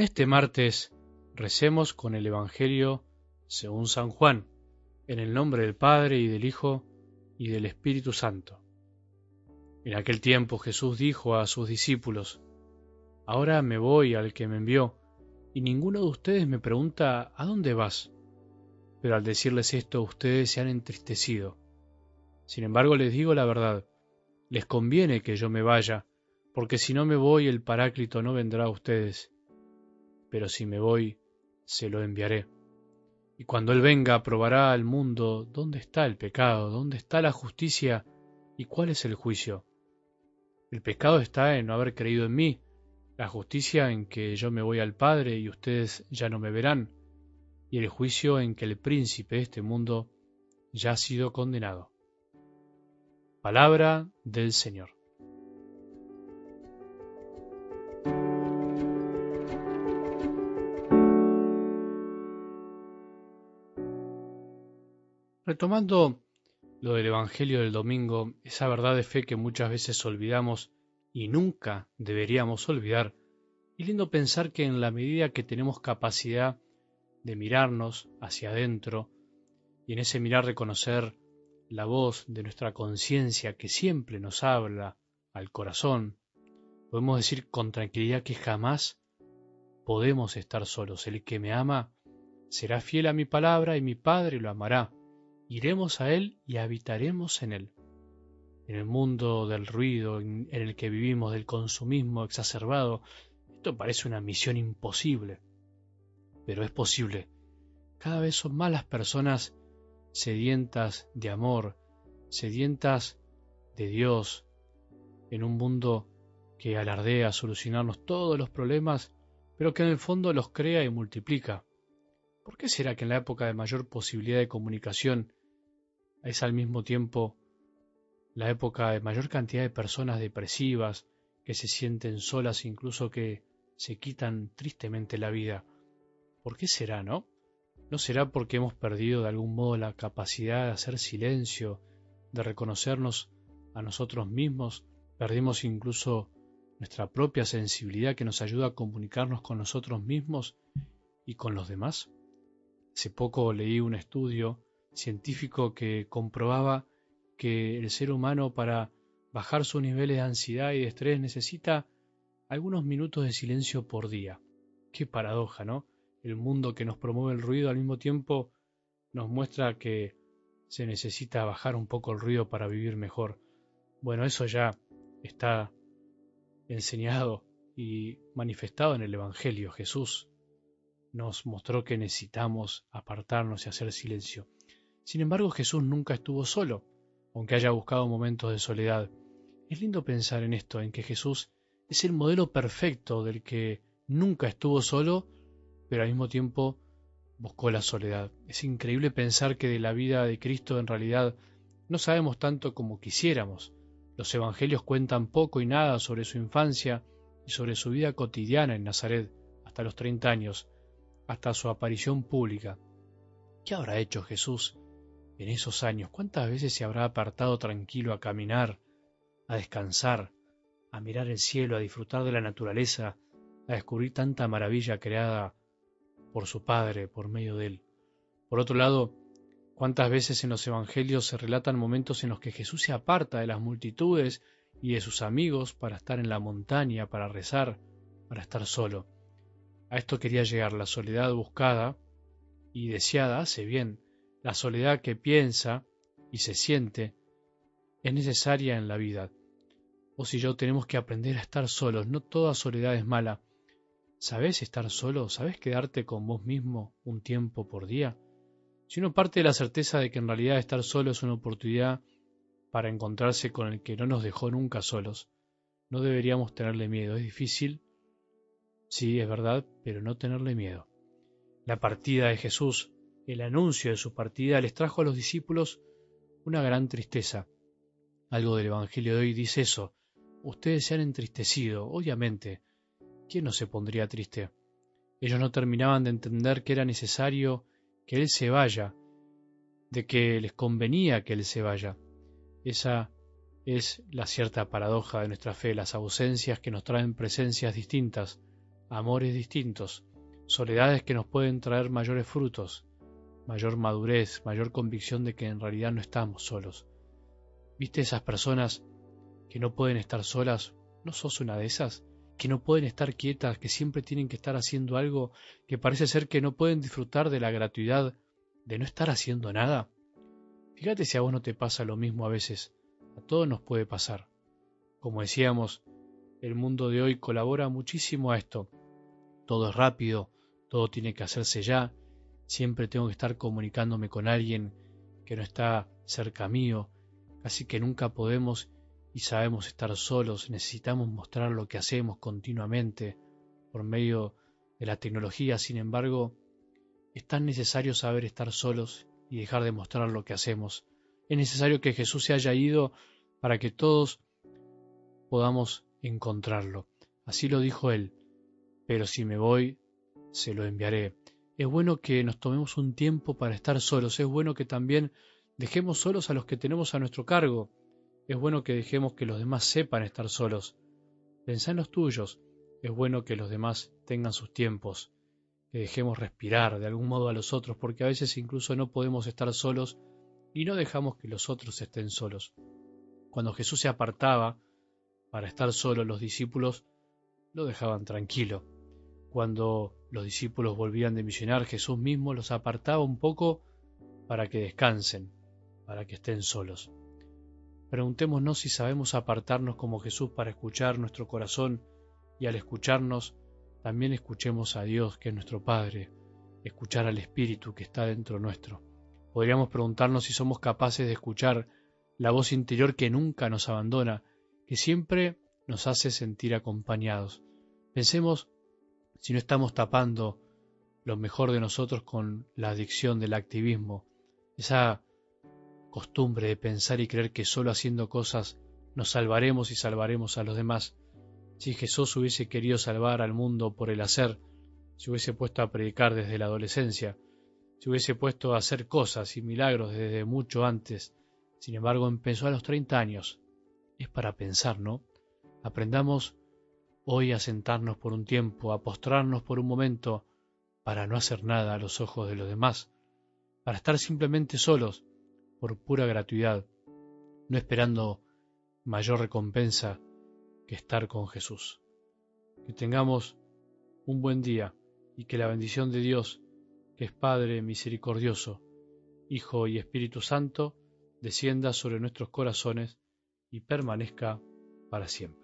En este martes recemos con el Evangelio según San Juan, en el nombre del Padre y del Hijo y del Espíritu Santo. En aquel tiempo Jesús dijo a sus discípulos, Ahora me voy al que me envió, y ninguno de ustedes me pregunta, ¿a dónde vas? Pero al decirles esto ustedes se han entristecido. Sin embargo les digo la verdad, les conviene que yo me vaya, porque si no me voy el Paráclito no vendrá a ustedes pero si me voy, se lo enviaré. Y cuando Él venga, probará al mundo dónde está el pecado, dónde está la justicia y cuál es el juicio. El pecado está en no haber creído en mí, la justicia en que yo me voy al Padre y ustedes ya no me verán, y el juicio en que el príncipe de este mundo ya ha sido condenado. Palabra del Señor. Retomando lo del Evangelio del domingo, esa verdad de fe que muchas veces olvidamos y nunca deberíamos olvidar, es lindo pensar que en la medida que tenemos capacidad de mirarnos hacia adentro y en ese mirar reconocer la voz de nuestra conciencia que siempre nos habla al corazón, podemos decir con tranquilidad que jamás podemos estar solos. El que me ama será fiel a mi palabra y mi Padre lo amará iremos a Él y habitaremos en Él. En el mundo del ruido en el que vivimos, del consumismo exacerbado, esto parece una misión imposible. Pero es posible. Cada vez son más las personas sedientas de amor, sedientas de Dios, en un mundo que alardea solucionarnos todos los problemas, pero que en el fondo los crea y multiplica. ¿Por qué será que en la época de mayor posibilidad de comunicación es al mismo tiempo la época de mayor cantidad de personas depresivas que se sienten solas, incluso que se quitan tristemente la vida. ¿Por qué será, no? ¿No será porque hemos perdido de algún modo la capacidad de hacer silencio, de reconocernos a nosotros mismos? Perdimos incluso nuestra propia sensibilidad que nos ayuda a comunicarnos con nosotros mismos y con los demás. Hace poco leí un estudio científico que comprobaba que el ser humano para bajar sus niveles de ansiedad y de estrés necesita algunos minutos de silencio por día. Qué paradoja, ¿no? El mundo que nos promueve el ruido al mismo tiempo nos muestra que se necesita bajar un poco el ruido para vivir mejor. Bueno, eso ya está enseñado y manifestado en el Evangelio. Jesús nos mostró que necesitamos apartarnos y hacer silencio. Sin embargo, Jesús nunca estuvo solo, aunque haya buscado momentos de soledad. Es lindo pensar en esto, en que Jesús es el modelo perfecto del que nunca estuvo solo, pero al mismo tiempo buscó la soledad. Es increíble pensar que de la vida de Cristo en realidad no sabemos tanto como quisiéramos. Los evangelios cuentan poco y nada sobre su infancia y sobre su vida cotidiana en Nazaret, hasta los 30 años, hasta su aparición pública. ¿Qué habrá hecho Jesús en esos años, ¿cuántas veces se habrá apartado tranquilo a caminar, a descansar, a mirar el cielo, a disfrutar de la naturaleza, a descubrir tanta maravilla creada por su Padre, por medio de él? Por otro lado, ¿cuántas veces en los Evangelios se relatan momentos en los que Jesús se aparta de las multitudes y de sus amigos para estar en la montaña, para rezar, para estar solo? A esto quería llegar, la soledad buscada y deseada hace bien, la soledad que piensa y se siente es necesaria en la vida. O si yo tenemos que aprender a estar solos, no toda soledad es mala. ¿Sabes estar solo? ¿Sabes quedarte con vos mismo un tiempo por día? Si uno parte de la certeza de que en realidad estar solo es una oportunidad para encontrarse con el que no nos dejó nunca solos, no deberíamos tenerle miedo. Es difícil, sí, es verdad, pero no tenerle miedo. La partida de Jesús el anuncio de su partida les trajo a los discípulos una gran tristeza. Algo del Evangelio de hoy dice eso. Ustedes se han entristecido, obviamente. ¿Quién no se pondría triste? Ellos no terminaban de entender que era necesario que Él se vaya, de que les convenía que Él se vaya. Esa es la cierta paradoja de nuestra fe, las ausencias que nos traen presencias distintas, amores distintos, soledades que nos pueden traer mayores frutos, mayor madurez, mayor convicción de que en realidad no estamos solos. ¿Viste esas personas que no pueden estar solas? ¿No sos una de esas? Que no pueden estar quietas, que siempre tienen que estar haciendo algo, que parece ser que no pueden disfrutar de la gratuidad de no estar haciendo nada. Fíjate si a vos no te pasa lo mismo a veces, a todos nos puede pasar. Como decíamos, el mundo de hoy colabora muchísimo a esto. Todo es rápido, todo tiene que hacerse ya, siempre tengo que estar comunicándome con alguien que no está cerca mío, casi que nunca podemos y sabemos estar solos, necesitamos mostrar lo que hacemos continuamente por medio de la tecnología, sin embargo, es tan necesario saber estar solos y dejar de mostrar lo que hacemos. Es necesario que Jesús se haya ido para que todos podamos encontrarlo. Así lo dijo él. Pero si me voy, se lo enviaré. Es bueno que nos tomemos un tiempo para estar solos. Es bueno que también dejemos solos a los que tenemos a nuestro cargo. Es bueno que dejemos que los demás sepan estar solos. Pensá en los tuyos. Es bueno que los demás tengan sus tiempos. Que dejemos respirar de algún modo a los otros, porque a veces incluso no podemos estar solos y no dejamos que los otros estén solos. Cuando Jesús se apartaba, para estar solo los discípulos lo dejaban tranquilo. Cuando los discípulos volvían de misionar, Jesús mismo los apartaba un poco para que descansen, para que estén solos. Preguntémonos si sabemos apartarnos como Jesús para escuchar nuestro corazón y al escucharnos también escuchemos a Dios que es nuestro Padre, escuchar al Espíritu que está dentro nuestro. Podríamos preguntarnos si somos capaces de escuchar la voz interior que nunca nos abandona que siempre nos hace sentir acompañados. Pensemos si no estamos tapando lo mejor de nosotros con la adicción del activismo, esa costumbre de pensar y creer que solo haciendo cosas nos salvaremos y salvaremos a los demás. Si Jesús hubiese querido salvar al mundo por el hacer, se hubiese puesto a predicar desde la adolescencia, se hubiese puesto a hacer cosas y milagros desde mucho antes. Sin embargo, empezó a los 30 años, es para pensar, ¿no? Aprendamos hoy a sentarnos por un tiempo, a postrarnos por un momento, para no hacer nada a los ojos de los demás, para estar simplemente solos, por pura gratuidad, no esperando mayor recompensa que estar con Jesús. Que tengamos un buen día y que la bendición de Dios, que es Padre misericordioso, Hijo y Espíritu Santo, descienda sobre nuestros corazones y permanezca para siempre.